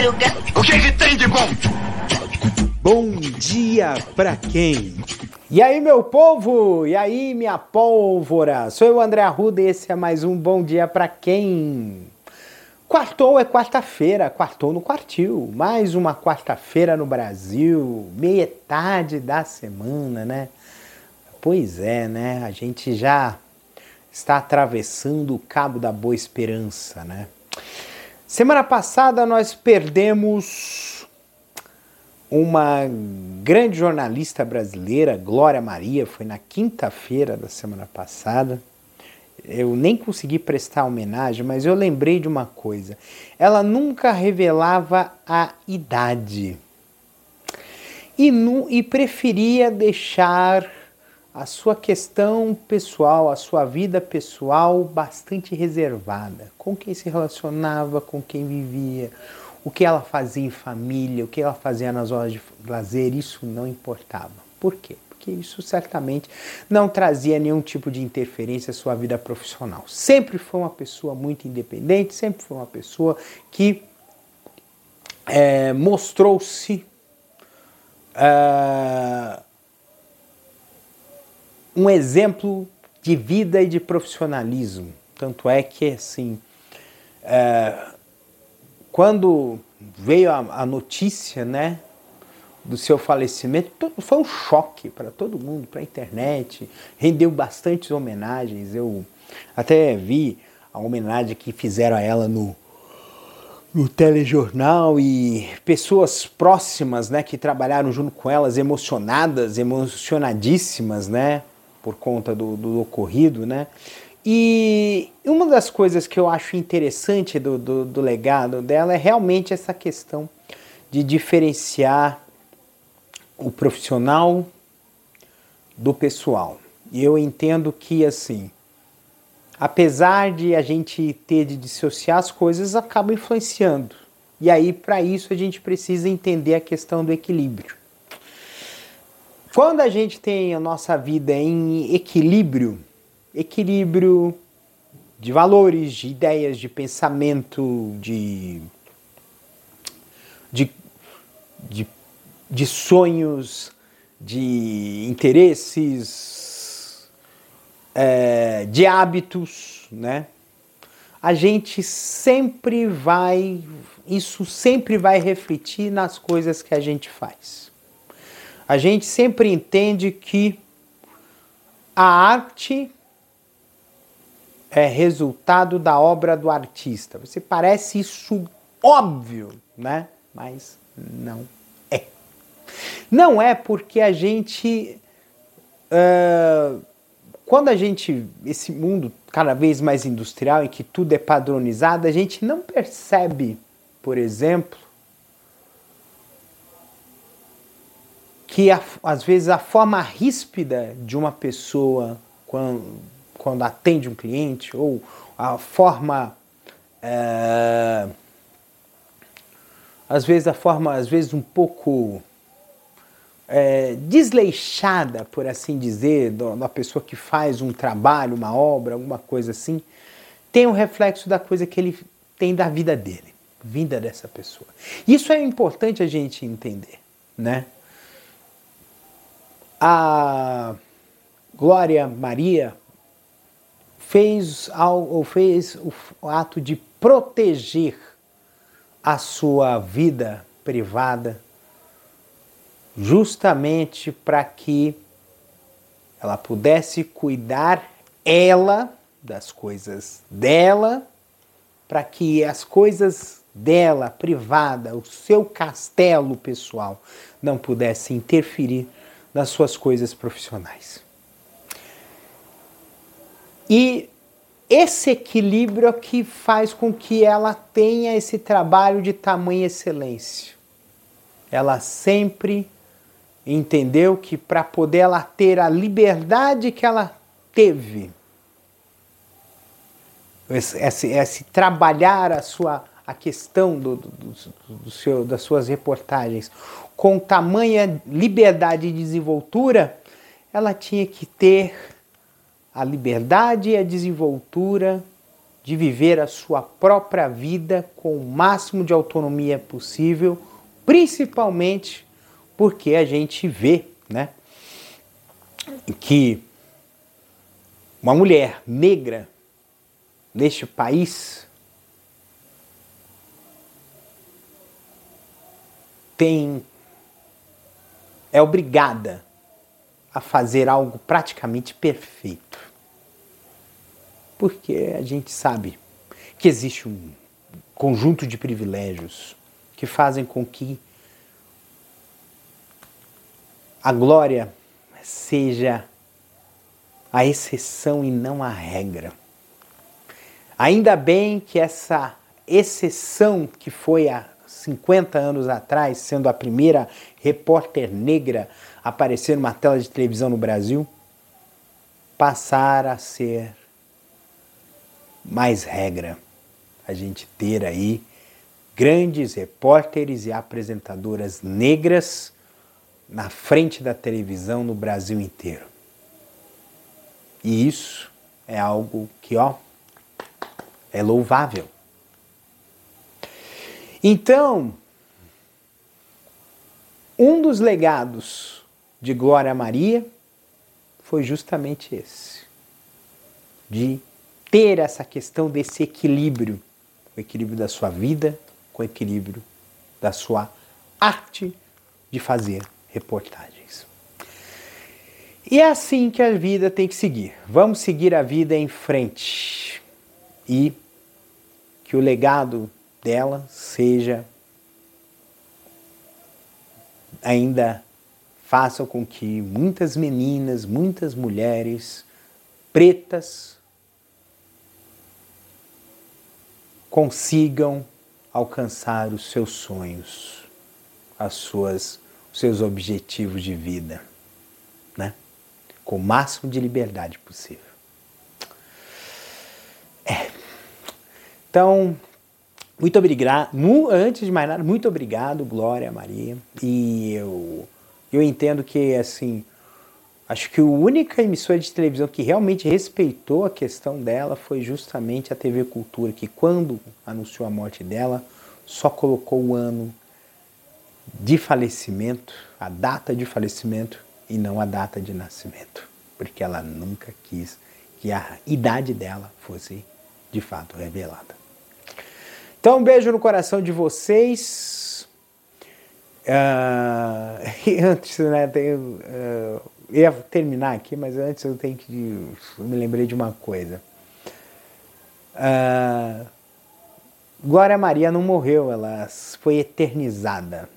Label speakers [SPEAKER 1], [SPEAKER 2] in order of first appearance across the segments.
[SPEAKER 1] madruga.
[SPEAKER 2] O que, que tem de bom?
[SPEAKER 3] Bom dia pra quem? E aí, meu povo? E aí, minha pólvora? Sou eu, André Arruda, e esse é mais um Bom Dia Pra Quem? Quartou é quarta-feira, quartou no quartil. Mais uma quarta-feira no Brasil, metade da semana, né? Pois é, né? A gente já está atravessando o Cabo da Boa Esperança, né? Semana passada nós perdemos uma grande jornalista brasileira, Glória Maria, foi na quinta-feira da semana passada. Eu nem consegui prestar homenagem, mas eu lembrei de uma coisa. Ela nunca revelava a idade e, e preferia deixar a sua questão pessoal, a sua vida pessoal bastante reservada. Com quem se relacionava, com quem vivia, o que ela fazia em família, o que ela fazia nas horas de lazer, isso não importava. Por quê? Porque isso certamente não trazia nenhum tipo de interferência à sua vida profissional. Sempre foi uma pessoa muito independente, sempre foi uma pessoa que é, mostrou-se. Uh, um exemplo de vida e de profissionalismo. Tanto é que, assim, é, quando veio a, a, notícia, né, do seu falecimento, todo, foi um choque para todo mundo, para a internet, rendeu bastantes homenagens. Eu até vi a homenagem que fizeram a ela no, no telejornal e pessoas próximas, né, que trabalharam junto com elas, emocionadas, emocionadíssimas, né, por conta do, do ocorrido, né? E uma das coisas que eu acho interessante do, do, do, legado dela é realmente essa questão de diferenciar o profissional do pessoal. E eu entendo que, assim, apesar de a gente ter de dissociar as coisas, acaba influenciando. E aí, para isso, a gente precisa entender a questão do equilíbrio. Quando a gente tem a nossa vida em equilíbrio, equilíbrio de valores, de ideias, de pensamento, de, de, de, de sonhos, de interesses, é, de hábitos, né? A gente sempre vai, isso sempre vai refletir nas coisas que a gente faz a gente sempre entende que a arte é resultado da obra do artista. Você parece isso óbvio, né? Mas não é. Não é porque a gente. Uh, quando a gente. Esse mundo cada vez mais industrial, em que tudo é padronizado, a gente não percebe, por exemplo, que a, às vezes a forma ríspida de uma pessoa quando, quando atende um cliente, ou a forma. É, às vezes a forma, às vezes um pouco é, desleixada, por assim dizer, da pessoa que faz um trabalho, uma obra, alguma coisa assim, tem um reflexo da coisa que ele tem da vida dele, vinda dessa pessoa. Isso é importante a gente entender, né? A Glória Maria fez, algo, fez o ato de proteger a sua vida privada, justamente para que ela pudesse cuidar ela das coisas dela, para que as coisas dela privada, o seu castelo pessoal, não pudesse interferir nas suas coisas profissionais. E esse equilíbrio é que faz com que ela tenha esse trabalho de tamanha excelência. Ela sempre entendeu que para poder ela ter a liberdade que ela teve, esse, esse, esse trabalhar a sua a questão do, do, do, seu, das suas reportagens com tamanha liberdade e desenvoltura, ela tinha que ter a liberdade e a desenvoltura de viver a sua própria vida com o máximo de autonomia possível, principalmente porque a gente vê, né, que uma mulher negra neste país tem é obrigada a fazer algo praticamente perfeito. Porque a gente sabe que existe um conjunto de privilégios que fazem com que a glória seja a exceção e não a regra. Ainda bem que essa exceção que foi há 50 anos atrás, sendo a primeira repórter negra a aparecer numa tela de televisão no Brasil, passar a ser mais regra. A gente ter aí grandes repórteres e apresentadoras negras na frente da televisão no Brasil inteiro. E isso é algo que, ó, é louvável. Então, um dos legados de Glória Maria foi justamente esse, de ter essa questão desse equilíbrio, o equilíbrio da sua vida com o equilíbrio da sua arte de fazer reportagens. E é assim que a vida tem que seguir. Vamos seguir a vida em frente e que o legado dela seja ainda faça com que muitas meninas, muitas mulheres pretas consigam alcançar os seus sonhos, as suas, os seus objetivos de vida, né? Com o máximo de liberdade possível. É. Então, muito obrigado. Antes de mais nada, muito obrigado, Glória Maria. E eu, eu entendo que, assim, acho que a única emissora de televisão que realmente respeitou a questão dela foi justamente a TV Cultura, que quando anunciou a morte dela, só colocou o ano de falecimento, a data de falecimento e não a data de nascimento, porque ela nunca quis que a idade dela fosse de fato revelada. Então, um beijo no coração de vocês. Uh, e antes, né, tenho, uh, ia terminar aqui, mas antes eu tenho que. Eu me lembrei de uma coisa. Uh, Glória Maria não morreu, ela foi eternizada.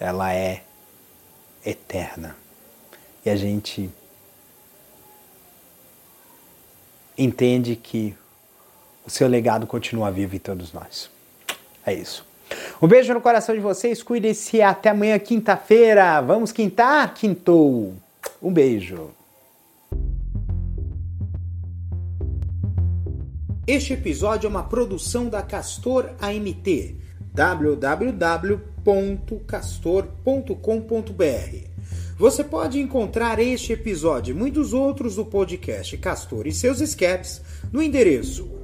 [SPEAKER 3] Ela é eterna. E a gente entende que o seu legado continua vivo em todos nós. É isso. Um beijo no coração de vocês, cuidem-se até amanhã, quinta-feira. Vamos quintar? Quintou. Um beijo. Este episódio é uma produção da Castor AMT. www.castor.com.br Você pode encontrar este episódio e muitos outros do podcast Castor e seus escapes no endereço